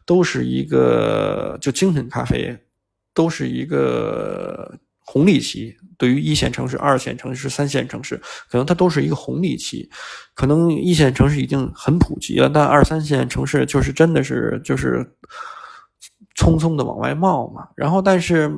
[SPEAKER 1] 都是一个就精品咖啡，都是一个红利期。对于一线城市、二线城市、三线城市，可能它都是一个红利期。可能一线城市已经很普及了，但二三线城市就是真的是就是匆匆的往外冒嘛。然后，但是，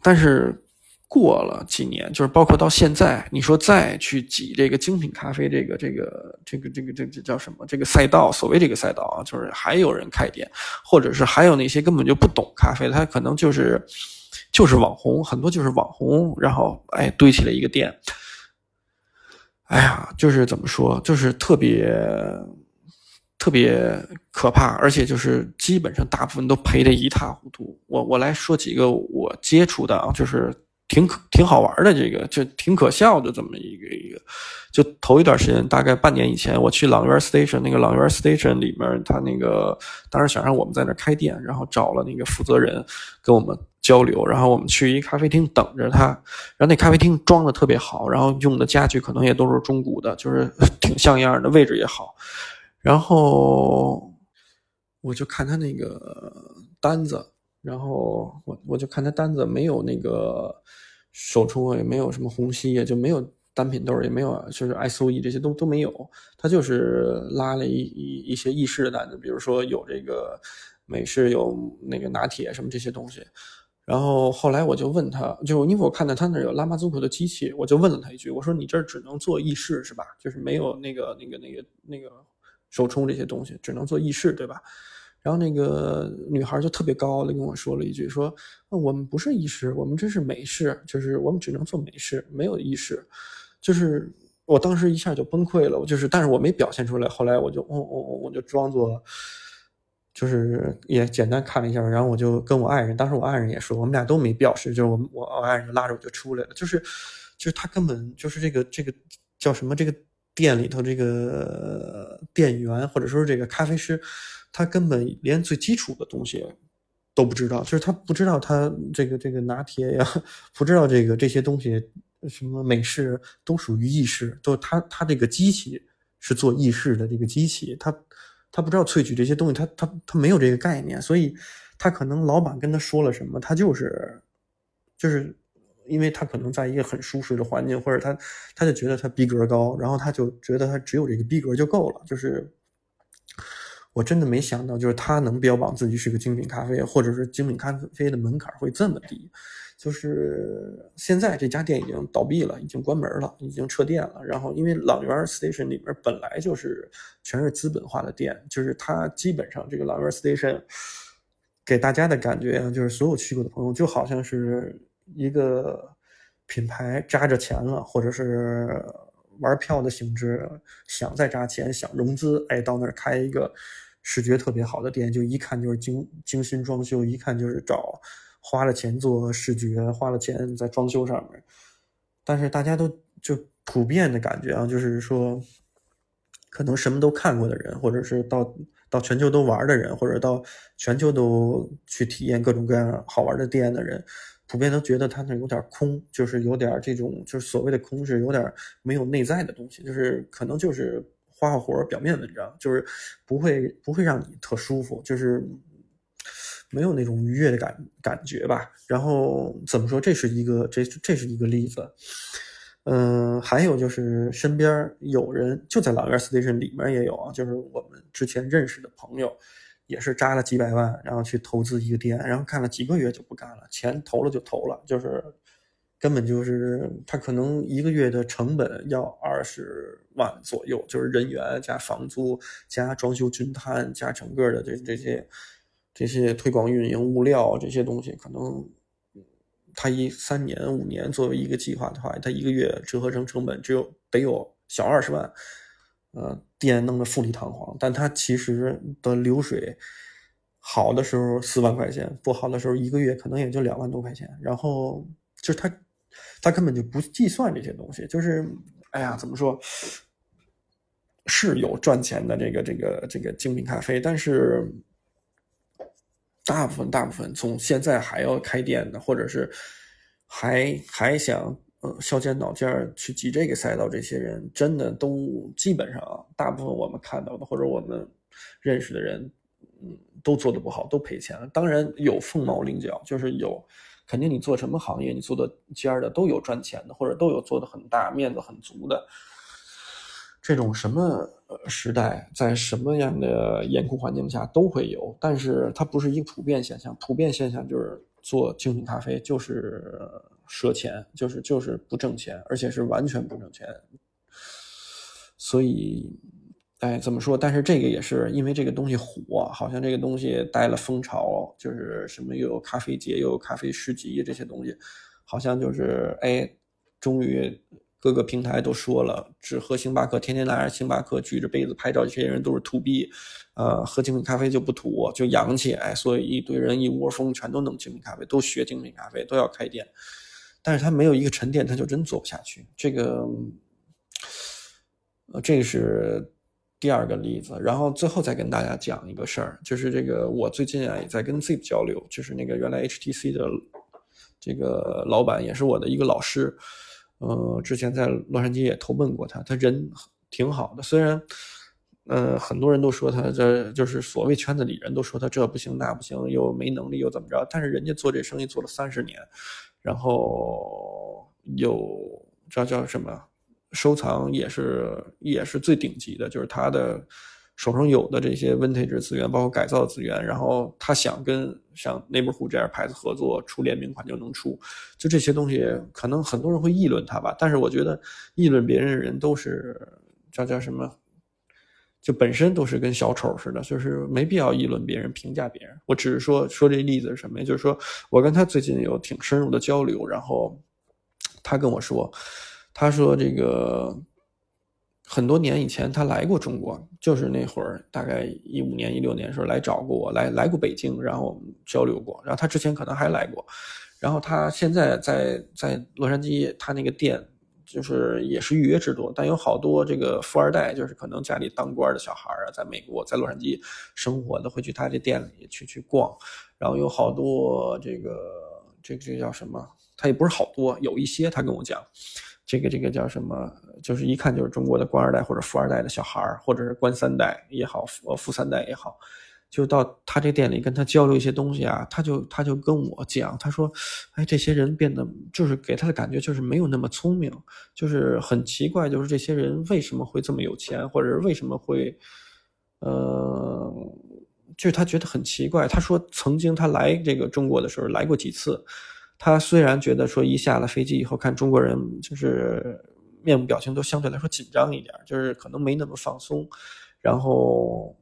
[SPEAKER 1] 但是。过了几年，就是包括到现在，你说再去挤这个精品咖啡，这个这个这个这个这这叫什么？这个赛道，所谓这个赛道啊，就是还有人开店，或者是还有那些根本就不懂咖啡，他可能就是就是网红，很多就是网红，然后哎堆起了一个店。哎呀，就是怎么说，就是特别特别可怕，而且就是基本上大部分都赔得一塌糊涂。我我来说几个我接触的啊，就是。挺可挺好玩的，这个就挺可笑的，这么一个一个。就头一段时间，大概半年以前，我去朗园 Station，那个朗园 Station 里面，他那个当时想让我们在那开店，然后找了那个负责人跟我们交流，然后我们去一咖啡厅等着他，然后那咖啡厅装的特别好，然后用的家具可能也都是中古的，就是 挺像样的，位置也好。然后我就看他那个单子。然后我我就看他单子没有那个手冲，也没有什么虹吸，也就没有单品豆，也没有就是 S O E 这些都都没有。他就是拉了一一一些意式的单子，比如说有这个美式，有那个拿铁什么这些东西。然后后来我就问他，就因为我看到他那有拉马祖克的机器，我就问了他一句，我说你这只能做意式是吧？就是没有那个那个那个那个手冲这些东西，只能做意式对吧？然后那个女孩就特别高傲的跟我说了一句：“说我们不是意式，我们这是美式，就是我们只能做美式，没有意式。”就是我当时一下就崩溃了，我就是，但是我没表现出来。后来我就，哦我哦，我就装作，就是也简单看了一下，然后我就跟我爱人，当时我爱人也说，我们俩都没表示，就是我我我爱人拉着我就出来了，就是就是他根本就是这个这个叫什么这个店里头这个店员或者说这个咖啡师。他根本连最基础的东西都不知道，就是他不知道他这个这个拿铁呀，不知道这个这些东西什么美式都属于意式，都他他这个机器是做意式的这个机器，他他不知道萃取这些东西，他他他没有这个概念，所以他可能老板跟他说了什么，他就是就是因为他可能在一个很舒适的环境，或者他他就觉得他逼格高，然后他就觉得他只有这个逼格就够了，就是。我真的没想到，就是他能标榜自己是个精品咖啡，或者是精品咖啡的门槛会这么低。就是现在这家店已经倒闭了，已经关门了，已经撤店了。然后，因为朗园 Station 里面本来就是全是资本化的店，就是它基本上这个朗园 Station 给大家的感觉啊，就是所有去过的朋友就好像是一个品牌扎着钱了，或者是。玩票的性质，想再扎钱，想融资，哎，到那儿开一个视觉特别好的店，就一看就是精精心装修，一看就是找花了钱做视觉，花了钱在装修上面。但是大家都就普遍的感觉啊，就是说，可能什么都看过的人，或者是到到全球都玩的人，或者到全球都去体验各种各样好玩的店的人。普遍都觉得他那有点空，就是有点这种，就是所谓的空是有点没有内在的东西，就是可能就是花花活表面文章，就是不会不会让你特舒服，就是没有那种愉悦的感感觉吧。然后怎么说，这是一个这这是一个例子。嗯，还有就是身边有人就在老园 station 里面也有啊，就是我们之前认识的朋友。也是扎了几百万，然后去投资一个店，然后干了几个月就不干了，钱投了就投了，就是根本就是他可能一个月的成本要二十万左右，就是人员加房租加装修均摊加整个的这这些这些推广运营物料这些东西，可能他一三年五年作为一个计划的话，他一个月折合成成本只有得有小二十万。呃，店弄得富丽堂皇，但它其实的流水好的时候四万块钱，不好的时候一个月可能也就两万多块钱。然后就是他，他根本就不计算这些东西。就是，哎呀，怎么说？是有赚钱的这个这个这个精品咖啡，但是大部分大部分从现在还要开店的，或者是还还想。呃，削尖脑尖去挤这个赛道，这些人真的都基本上，大部分我们看到的或者我们认识的人，嗯，都做的不好，都赔钱了。当然有凤毛麟角，就是有，肯定你做什么行业，你做的尖的都有赚钱的，或者都有做的很大、面子很足的。这种什么时代，在什么样的严酷环境下都会有，但是它不是一个普遍现象。普遍现象就是做精品咖啡就是。赊钱就是就是不挣钱，而且是完全不挣钱，所以哎，怎么说？但是这个也是因为这个东西火，好像这个东西带了风潮，就是什么又有咖啡节，又有咖啡市集这些东西，好像就是哎，终于各个平台都说了，只喝星巴克，天天拿着星巴克举着杯子拍照，这些人都是土逼，呃，喝精品咖啡就不土，就洋气，哎，所以一堆人一窝蜂全都弄精品咖啡，都学精品咖啡，都要开店，但是他没有一个沉淀，他就真做不下去。这个，呃，这是。第二个例子，然后最后再跟大家讲一个事儿，就是这个我最近啊也在跟 Zip 交流，就是那个原来 HTC 的这个老板也是我的一个老师，呃，之前在洛杉矶也投奔过他，他人挺好的，虽然，呃，很多人都说他这就是所谓圈子里人都说他这不行那不行，又没能力又怎么着，但是人家做这生意做了三十年，然后有叫叫什么？收藏也是也是最顶级的，就是他的手上有的这些 vintage 资源，包括改造资源，然后他想跟像 Neighborhood 这样牌子合作出联名款就能出，就这些东西，可能很多人会议论他吧，但是我觉得议论别人的人都是叫叫什么，就本身都是跟小丑似的，就是没必要议论别人、评价别人。我只是说说这例子是什么呀？就是说我跟他最近有挺深入的交流，然后他跟我说。他说：“这个很多年以前他来过中国，就是那会儿大概一五年、一六年的时候来找过我，来来过北京，然后我们交流过。然后他之前可能还来过，然后他现在在在洛杉矶，他那个店就是也是预约制度，但有好多这个富二代，就是可能家里当官的小孩啊，在美国在洛杉矶生活的，会去他这店里去去逛。然后有好多这个这个这个叫什么？他也不是好多，有一些他跟我讲。”这个这个叫什么？就是一看就是中国的官二代或者富二代的小孩，或者是官三代也好，富富三代也好，就到他这店里跟他交流一些东西啊，他就他就跟我讲，他说，哎，这些人变得就是给他的感觉就是没有那么聪明，就是很奇怪，就是这些人为什么会这么有钱，或者是为什么会，呃，就是他觉得很奇怪。他说曾经他来这个中国的时候来过几次。他虽然觉得说一下了飞机以后看中国人就是面部表情都相对来说紧张一点，就是可能没那么放松，然后，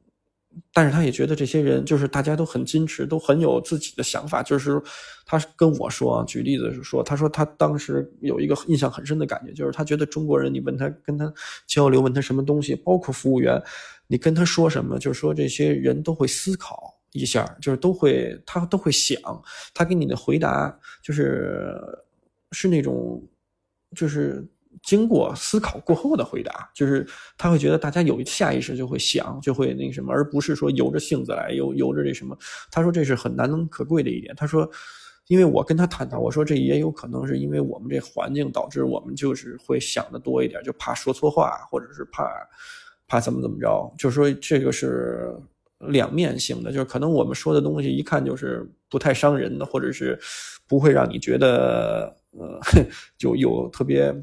[SPEAKER 1] 但是他也觉得这些人就是大家都很矜持，都很有自己的想法。就是他跟我说，举例子是说，他说他当时有一个印象很深的感觉，就是他觉得中国人，你问他跟他交流，问他什么东西，包括服务员，你跟他说什么，就是说这些人都会思考。一下就是都会，他都会想，他给你的回答就是是那种，就是经过思考过后的回答，就是他会觉得大家有下意识就会想，就会那什么，而不是说由着性子来，由由着这什么。他说这是很难能可贵的一点。他说，因为我跟他探讨，我说这也有可能是因为我们这环境导致我们就是会想的多一点，就怕说错话，或者是怕怕怎么怎么着，就是说这个是。两面性的，就是可能我们说的东西一看就是不太伤人的，或者是不会让你觉得呃 就有特别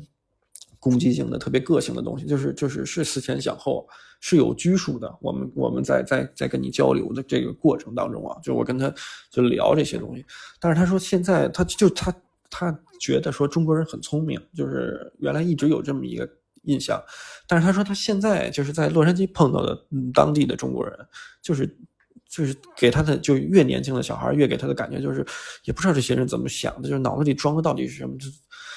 [SPEAKER 1] 攻击性的、特别个性的东西，就是就是是思前想后，是有拘束的。我们我们在在在跟你交流的这个过程当中啊，就我跟他就聊这些东西，但是他说现在他就他他觉得说中国人很聪明，就是原来一直有这么一个。印象，但是他说他现在就是在洛杉矶碰到的当地的中国人，就是就是给他的就越年轻的小孩越给他的感觉就是也不知道这些人怎么想的，就是脑子里装的到底是什么？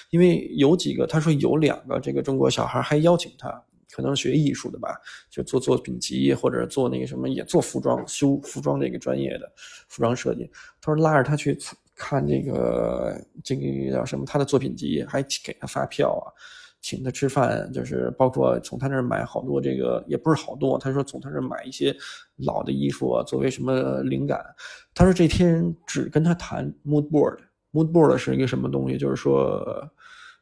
[SPEAKER 1] 因为有几个他说有两个这个中国小孩还邀请他，可能学艺术的吧，就做作品集或者做那个什么也做服装修服装这个专业的服装设计。他说拉着他去看这个这个叫什么他的作品集，还给他发票啊。请他吃饭，就是包括从他那儿买好多这个，也不是好多。他说从他那儿买一些老的衣服啊作为什么灵感。他说这天只跟他谈 mood board，mood board 是一个什么东西？就是说，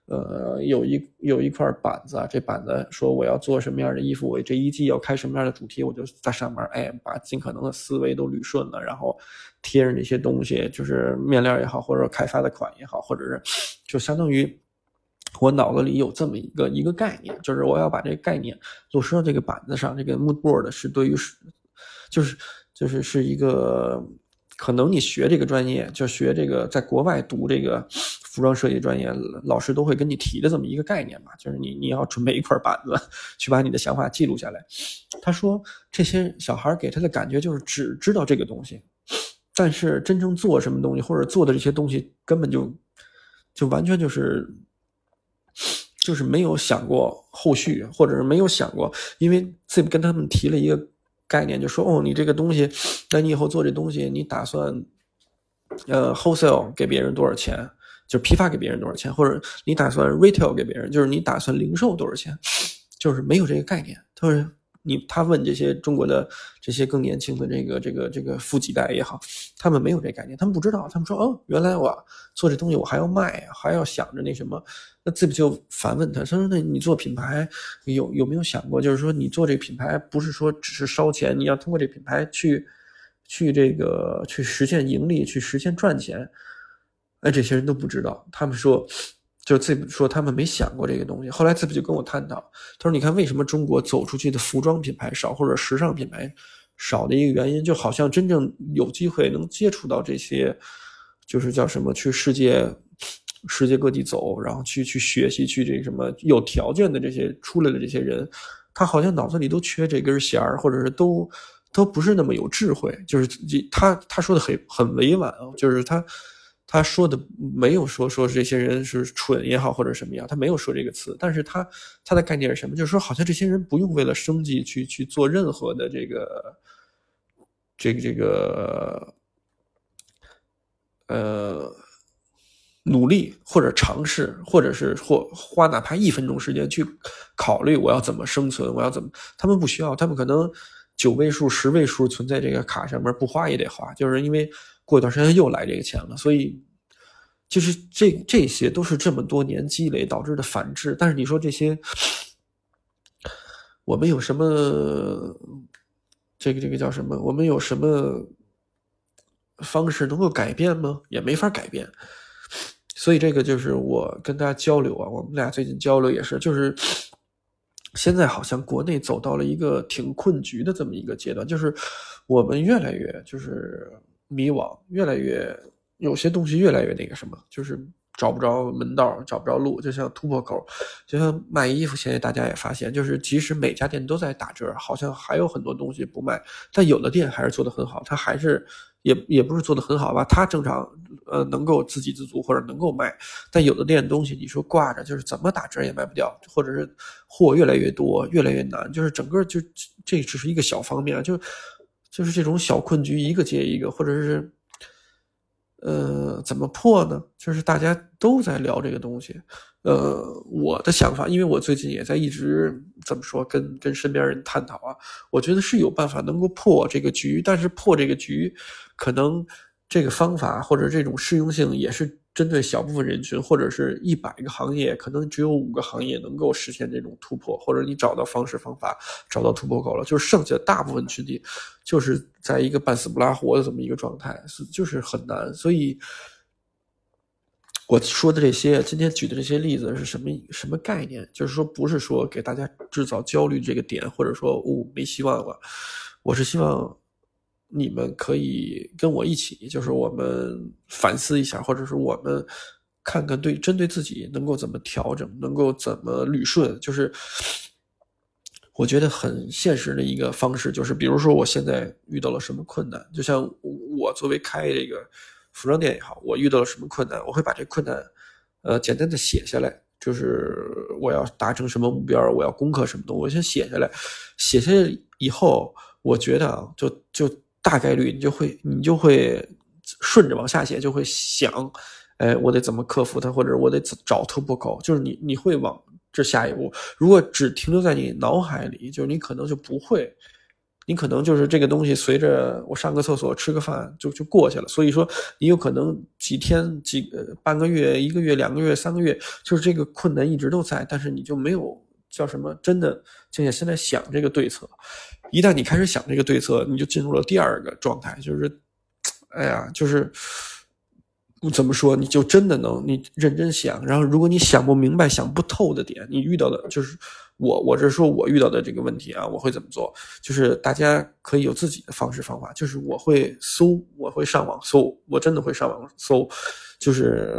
[SPEAKER 1] 呃，有一有一块板子，这板子说我要做什么样的衣服，我这一季要开什么样的主题，我就在上面，哎，把尽可能的思维都捋顺了，然后贴上那些东西，就是面料也好，或者开发的款也好，或者是就相当于。我脑子里有这么一个一个概念，就是我要把这个概念落实到这个板子上。这个 mood board 是对于是，就是就是是一个可能你学这个专业，就学这个在国外读这个 服装设计专业老师都会跟你提的这么一个概念嘛，就是你你要准备一块板子，去把你的想法记录下来。他说这些小孩给他的感觉就是只知道这个东西，但是真正做什么东西或者做的这些东西根本就就完全就是就是没有想过后续，或者是没有想过，因为这跟他们提了一个概念，就说哦，你这个东西，那你以后做这东西，你打算。呃，wholesale 给别人多少钱？就批发给别人多少钱？或者你打算 retail 给别人？就是你打算零售多少钱？就是没有这个概念。他说你他问这些中国的这些更年轻的这个这个这个富几代也好，他们没有这概念，他们不知道。他们说哦，原来我做这东西我还要卖，还要想着那什么。那这不就反问他？他说那你做品牌有有没有想过？就是说你做这个品牌不是说只是烧钱，你要通过这品牌去。去这个去实现盈利，去实现赚钱，哎，这些人都不知道。他们说，就自己说他们没想过这个东西。后来自己就跟我探讨，他说：“你看，为什么中国走出去的服装品牌少，或者时尚品牌少的一个原因，就好像真正有机会能接触到这些，就是叫什么，去世界世界各地走，然后去去学习，去这什么有条件的这些出来的这些人，他好像脑子里都缺这根弦儿，或者是都。”都不是那么有智慧，就是他他说的很很委婉啊，就是他他说的没有说说这些人是蠢也好或者什么样，他没有说这个词，但是他他的概念是什么？就是说好像这些人不用为了生计去去做任何的这个这个这个呃努力或者尝试，或者是或花哪怕一分钟时间去考虑我要怎么生存，我要怎么？他们不需要，他们可能。九位数、十位数存在这个卡上面，不花也得花，就是因为过一段时间又来这个钱了，所以就是这这些都是这么多年积累导致的反制。但是你说这些，我们有什么这个这个叫什么？我们有什么方式能够改变吗？也没法改变。所以这个就是我跟大家交流啊，我们俩最近交流也是，就是。现在好像国内走到了一个挺困局的这么一个阶段，就是我们越来越就是迷惘，越来越有些东西越来越那个什么，就是找不着门道，找不着路，就像突破口，就像卖衣服。现在大家也发现，就是即使每家店都在打折，好像还有很多东西不卖，但有的店还是做得很好，它还是。也也不是做的很好吧，他正常，呃，能够自给自足或者能够卖，但有的店东西你说挂着就是怎么打折也卖不掉，或者是货越来越多越来越难，就是整个就这只是一个小方面，就就是这种小困局一个接一个，或者是。呃，怎么破呢？就是大家都在聊这个东西。呃，我的想法，因为我最近也在一直怎么说，跟跟身边人探讨啊。我觉得是有办法能够破这个局，但是破这个局，可能这个方法或者这种适用性也是。针对小部分人群，或者是一百个行业，可能只有五个行业能够实现这种突破，或者你找到方式方法，找到突破口了，就是剩下大部分群体，就是在一个半死不拉活的这么一个状态，是就是很难。所以我说的这些，今天举的这些例子是什么什么概念？就是说，不是说给大家制造焦虑这个点，或者说哦没希望了，我是希望。你们可以跟我一起，就是我们反思一下，或者是我们看看对针对自己能够怎么调整，能够怎么捋顺。就是我觉得很现实的一个方式，就是比如说我现在遇到了什么困难，就像我作为开这个服装店也好，我遇到了什么困难，我会把这困难呃简单的写下来，就是我要达成什么目标，我要攻克什么东西，我先写下来。写下来以后，我觉得啊，就就。大概率你就会你就会顺着往下写，就会想，哎，我得怎么克服它，或者我得找突破口，就是你你会往这下一步。如果只停留在你脑海里，就是你可能就不会，你可能就是这个东西随着我上个厕所、吃个饭就就过去了。所以说，你有可能几天、几呃半个月、一个月、两个月、三个月，就是这个困难一直都在，但是你就没有叫什么真的静下心来想这个对策。一旦你开始想这个对策，你就进入了第二个状态，就是，哎呀，就是怎么说，你就真的能你认真想，然后如果你想不明白、想不透的点，你遇到的就是我，我这说我遇到的这个问题啊，我会怎么做？就是大家可以有自己的方式方法，就是我会搜，我会上网搜，我真的会上网搜，就是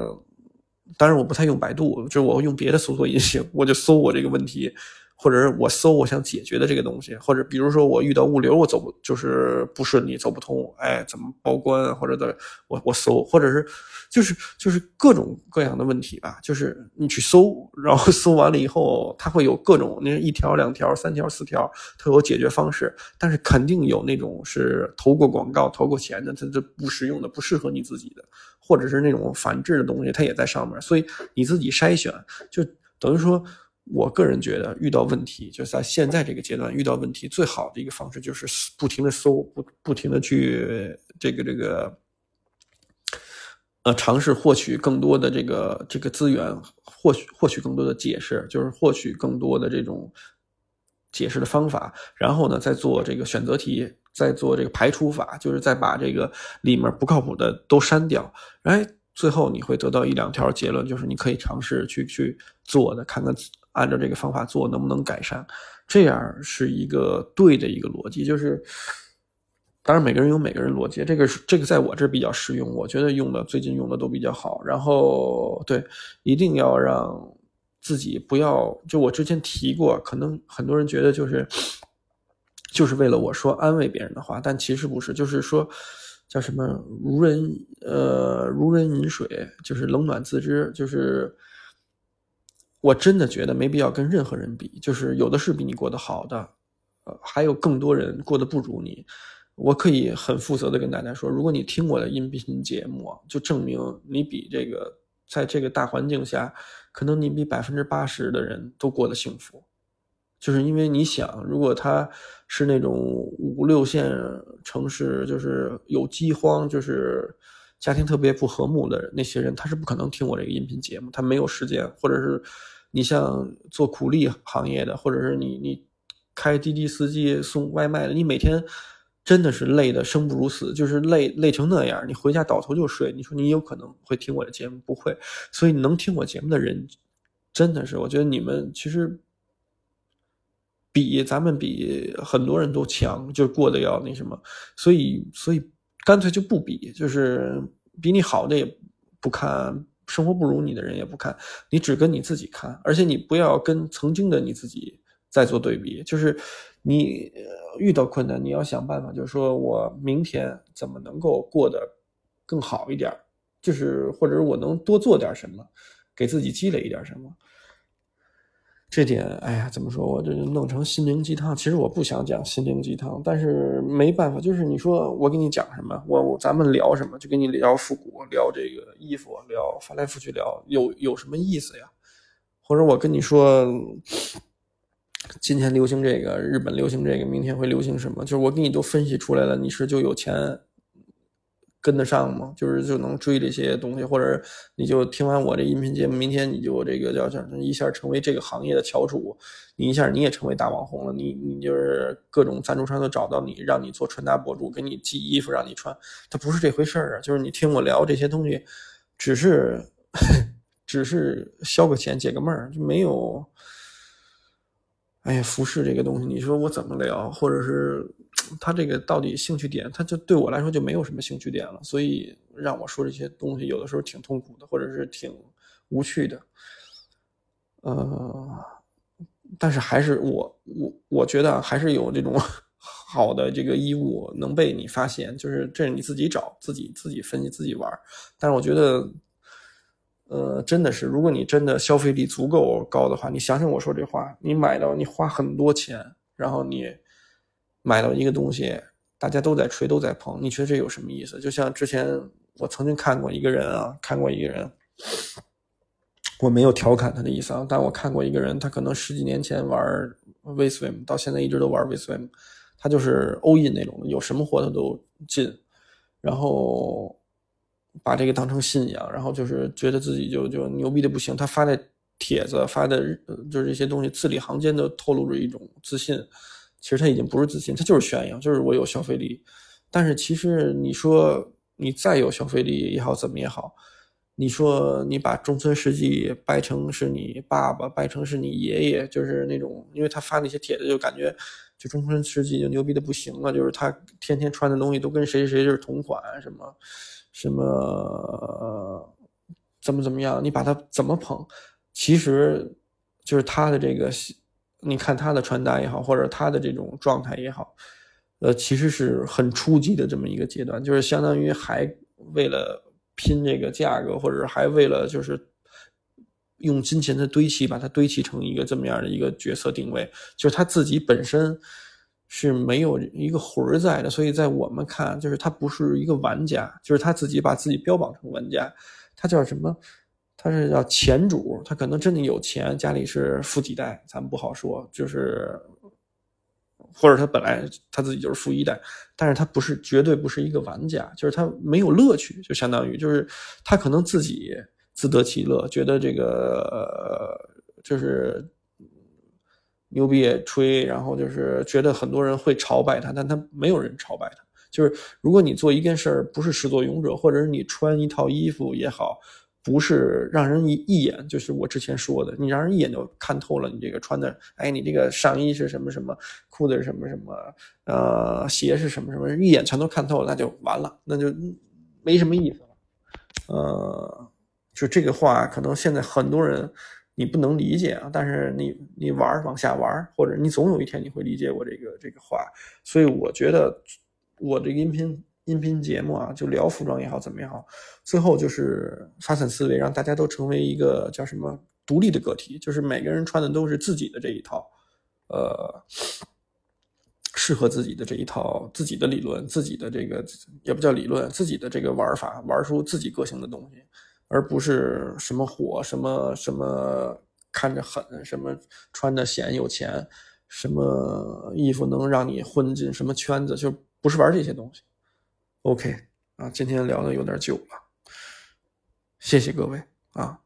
[SPEAKER 1] 当然我不太用百度，就是我用别的搜索引擎，我就搜我这个问题。或者是我搜我想解决的这个东西，或者比如说我遇到物流我走不就是不顺利走不通，哎，怎么报关或者的我我搜，或者是就是就是各种各样的问题吧，就是你去搜，然后搜完了以后，它会有各种那一条两条三条四条，它有解决方式，但是肯定有那种是投过广告投过钱的，它这不实用的，不适合你自己的，或者是那种反制的东西，它也在上面，所以你自己筛选，就等于说。我个人觉得，遇到问题就在现在这个阶段遇到问题，最好的一个方式就是不停的搜，不不停的去这个这个，呃，尝试获取更多的这个这个资源，获取获取更多的解释，就是获取更多的这种解释的方法，然后呢，再做这个选择题，再做这个排除法，就是再把这个里面不靠谱的都删掉，哎，最后你会得到一两条结论，就是你可以尝试去去做的，看看。按照这个方法做能不能改善？这样是一个对的一个逻辑。就是，当然每个人有每个人逻辑，这个是这个在我这比较实用，我觉得用的最近用的都比较好。然后对，一定要让自己不要就我之前提过，可能很多人觉得就是就是为了我说安慰别人的话，但其实不是，就是说叫什么如人呃如人饮水，就是冷暖自知，就是。我真的觉得没必要跟任何人比，就是有的是比你过得好的，呃，还有更多人过得不如你。我可以很负责的跟大家说，如果你听我的音频节目，就证明你比这个在这个大环境下，可能你比百分之八十的人都过得幸福。就是因为你想，如果他是那种五六线城市，就是有饥荒，就是。家庭特别不和睦的那些人，他是不可能听我这个音频节目，他没有时间，或者是你像做苦力行业的，或者是你你开滴滴司机送外卖的，你每天真的是累的生不如死，就是累累成那样，你回家倒头就睡。你说你有可能会听我的节目？不会。所以能听我节目的人，真的是我觉得你们其实比咱们比很多人都强，就过得要那什么。所以所以。干脆就不比，就是比你好的也不看，生活不如你的人也不看，你只跟你自己看，而且你不要跟曾经的你自己再做对比，就是你遇到困难，你要想办法，就是说我明天怎么能够过得更好一点，就是或者我能多做点什么，给自己积累一点什么。这点，哎呀，怎么说？我这弄成心灵鸡汤。其实我不想讲心灵鸡汤，但是没办法，就是你说我给你讲什么，我咱们聊什么，就跟你聊复古，聊这个衣服，聊翻来覆去聊，有有什么意思呀？或者我跟你说，今天流行这个，日本流行这个，明天会流行什么？就是我给你都分析出来了，你是就有钱。跟得上吗？就是就能追这些东西，或者你就听完我这音频节目，明天你就这个叫叫一下成为这个行业的翘楚，你一下你也成为大网红了，你你就是各种赞助商都找到你，让你做穿搭博主，给你寄衣服让你穿，它不是这回事儿啊！就是你听我聊这些东西，只是 只是消个钱解个闷儿，就没有。哎呀，服饰这个东西，你说我怎么聊，或者是？他这个到底兴趣点，他就对我来说就没有什么兴趣点了，所以让我说这些东西，有的时候挺痛苦的，或者是挺无趣的。呃，但是还是我我我觉得还是有这种 好的这个衣物能被你发现，就是这是你自己找自己自己分析自己玩。但是我觉得，呃，真的是，如果你真的消费力足够高的话，你想想我说这话，你买到你花很多钱，然后你。买到一个东西，大家都在吹，都在捧，你觉得这有什么意思？就像之前我曾经看过一个人啊，看过一个人，我没有调侃他的意思啊，但我看过一个人，他可能十几年前玩 Vswim，到现在一直都玩 Vswim，他就是 all in 那种，有什么货他都进，然后把这个当成信仰，然后就是觉得自己就就牛逼的不行。他发的帖子发的，就是这些东西，字里行间都透露着一种自信。其实他已经不是自信，他就是炫耀，就是我有消费力。但是其实你说你再有消费力也好，怎么也好，你说你把中村世纪掰成是你爸爸，掰成是你爷爷，就是那种，因为他发那些帖子，就感觉就中村世纪就牛逼的不行了，就是他天天穿的东西都跟谁谁谁就是同款，什么什么。怎么怎么样，你把他怎么捧，其实就是他的这个，你看他的穿搭也好，或者他的这种状态也好，呃，其实是很初级的这么一个阶段，就是相当于还为了拼这个价格，或者还为了就是用金钱的堆砌，把它堆砌成一个这么样的一个角色定位，就是他自己本身。是没有一个魂儿在的，所以在我们看，就是他不是一个玩家，就是他自己把自己标榜成玩家，他叫什么？他是叫钱主，他可能真的有钱，家里是富几代，咱们不好说，就是或者他本来他自己就是富一代，但是他不是绝对不是一个玩家，就是他没有乐趣，就相当于就是他可能自己自得其乐，觉得这个就是。牛逼也吹，然后就是觉得很多人会朝拜他，但他没有人朝拜他。就是如果你做一件事儿不是始作俑者，或者是你穿一套衣服也好，不是让人一一眼，就是我之前说的，你让人一眼就看透了你这个穿的，哎，你这个上衣是什么什么，裤子是什么什么，呃，鞋是什么什么，一眼全都看透了，那就完了，那就没什么意思了。呃，就这个话，可能现在很多人。你不能理解啊，但是你你玩往下玩，或者你总有一天你会理解我这个这个话。所以我觉得我这音频音频节目啊，就聊服装也好，怎么样好，最后就是发散思维，让大家都成为一个叫什么独立的个体，就是每个人穿的都是自己的这一套，呃，适合自己的这一套自己的理论，自己的这个也不叫理论，自己的这个玩法，玩出自己个性的东西。而不是什么火，什么什么看着狠，什么穿的显有钱，什么衣服能让你混进什么圈子，就不是玩这些东西。OK 啊，今天聊的有点久了，谢谢各位啊。